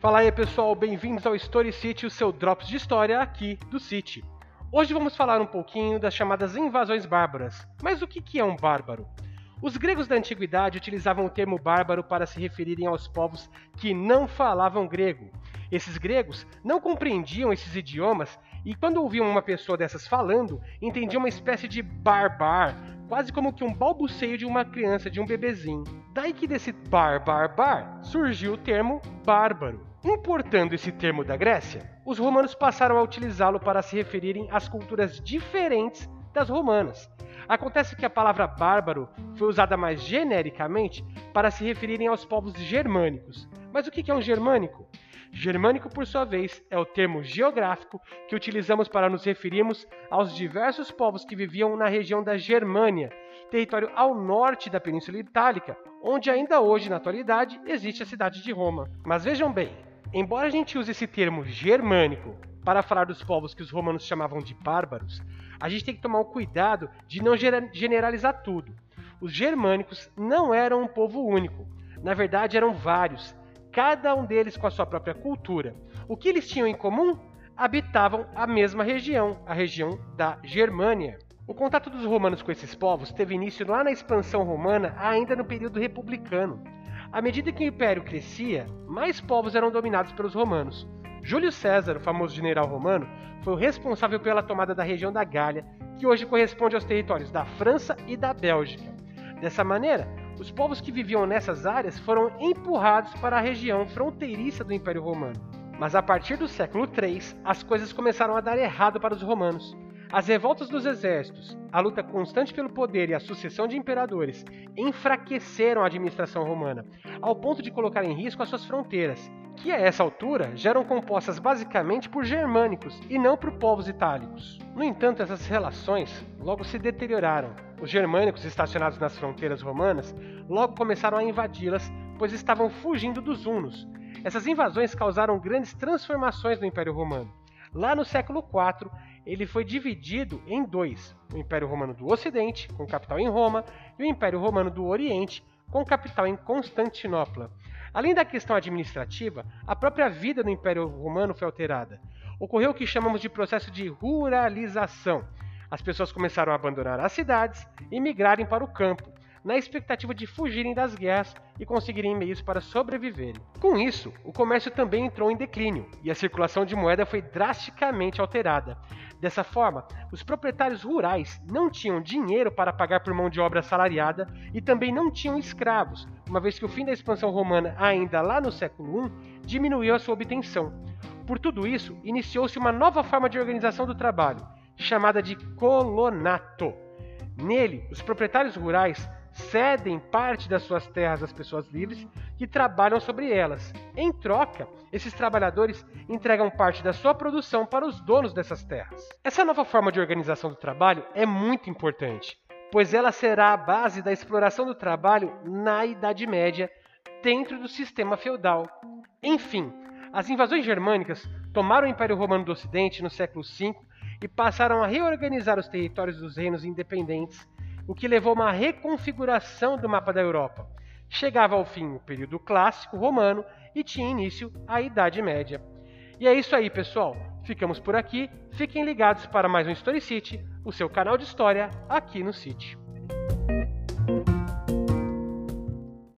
Fala aí pessoal, bem-vindos ao Story City, o seu Drops de História aqui do City. Hoje vamos falar um pouquinho das chamadas invasões bárbaras. Mas o que é um bárbaro? Os gregos da antiguidade utilizavam o termo bárbaro para se referirem aos povos que não falavam grego. Esses gregos não compreendiam esses idiomas e, quando ouviam uma pessoa dessas falando, entendiam uma espécie de barbar, quase como que um balbuceio de uma criança, de um bebezinho. Daí que desse bar, bar, bar surgiu o termo bárbaro. Importando esse termo da Grécia, os romanos passaram a utilizá-lo para se referirem às culturas diferentes das romanas. Acontece que a palavra bárbaro foi usada mais genericamente para se referirem aos povos germânicos. Mas o que é um germânico? Germânico, por sua vez, é o termo geográfico que utilizamos para nos referirmos aos diversos povos que viviam na região da Germânia, território ao norte da Península Itálica, onde ainda hoje, na atualidade, existe a cidade de Roma. Mas vejam bem, embora a gente use esse termo germânico para falar dos povos que os romanos chamavam de bárbaros, a gente tem que tomar o cuidado de não generalizar tudo. Os germânicos não eram um povo único, na verdade eram vários, cada um deles com a sua própria cultura. O que eles tinham em comum? Habitavam a mesma região, a região da Germânia. O contato dos romanos com esses povos teve início lá na expansão romana, ainda no período republicano. À medida que o império crescia, mais povos eram dominados pelos romanos. Júlio César, o famoso general romano, foi o responsável pela tomada da região da Gália, que hoje corresponde aos territórios da França e da Bélgica. Dessa maneira, os povos que viviam nessas áreas foram empurrados para a região fronteiriça do Império Romano. Mas a partir do século III, as coisas começaram a dar errado para os romanos. As revoltas dos exércitos, a luta constante pelo poder e a sucessão de imperadores enfraqueceram a administração romana, ao ponto de colocar em risco as suas fronteiras, que a essa altura já eram compostas basicamente por germânicos e não por povos itálicos. No entanto, essas relações logo se deterioraram. Os germânicos estacionados nas fronteiras romanas logo começaram a invadi-las, pois estavam fugindo dos hunos. Essas invasões causaram grandes transformações no Império Romano. Lá no século IV, ele foi dividido em dois: o Império Romano do Ocidente, com capital em Roma, e o Império Romano do Oriente, com capital em Constantinopla. Além da questão administrativa, a própria vida do Império Romano foi alterada. Ocorreu o que chamamos de processo de ruralização. As pessoas começaram a abandonar as cidades e migrarem para o campo, na expectativa de fugirem das guerras e conseguirem meios para sobreviverem. Com isso, o comércio também entrou em declínio e a circulação de moeda foi drasticamente alterada. Dessa forma, os proprietários rurais não tinham dinheiro para pagar por mão de obra assalariada e também não tinham escravos, uma vez que o fim da expansão romana, ainda lá no século I, diminuiu a sua obtenção. Por tudo isso, iniciou-se uma nova forma de organização do trabalho, chamada de colonato. Nele, os proprietários rurais cedem parte das suas terras às pessoas livres que trabalham sobre elas. Em troca, esses trabalhadores entregam parte da sua produção para os donos dessas terras. Essa nova forma de organização do trabalho é muito importante, pois ela será a base da exploração do trabalho na Idade Média dentro do sistema feudal. Enfim, as invasões germânicas tomaram o Império Romano do Ocidente no século V e passaram a reorganizar os territórios dos reinos independentes o que levou a uma reconfiguração do mapa da Europa. Chegava ao fim o período clássico romano e tinha início a Idade Média. E é isso aí, pessoal. Ficamos por aqui. Fiquem ligados para mais um Story City, o seu canal de história aqui no City.